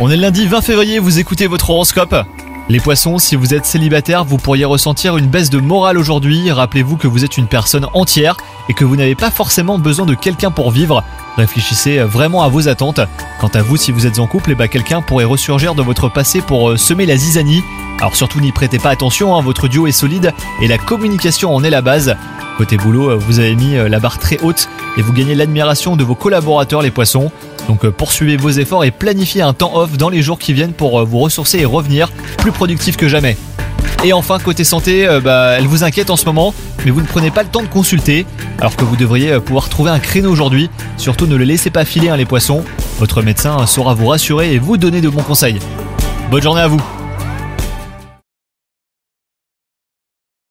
On est lundi 20 février, vous écoutez votre horoscope. Les poissons, si vous êtes célibataire, vous pourriez ressentir une baisse de morale aujourd'hui. Rappelez-vous que vous êtes une personne entière et que vous n'avez pas forcément besoin de quelqu'un pour vivre. Réfléchissez vraiment à vos attentes. Quant à vous, si vous êtes en couple, eh ben, quelqu'un pourrait ressurgir de votre passé pour euh, semer la zizanie. Alors surtout n'y prêtez pas attention, hein, votre duo est solide et la communication en est la base. Côté boulot, euh, vous avez mis euh, la barre très haute et vous gagnez l'admiration de vos collaborateurs les poissons. Donc euh, poursuivez vos efforts et planifiez un temps off dans les jours qui viennent pour vous ressourcer et revenir plus productif que jamais. Et enfin, côté santé, bah, elle vous inquiète en ce moment, mais vous ne prenez pas le temps de consulter, alors que vous devriez pouvoir trouver un créneau aujourd'hui. Surtout ne le laissez pas filer hein, les poissons, votre médecin saura vous rassurer et vous donner de bons conseils. Bonne journée à vous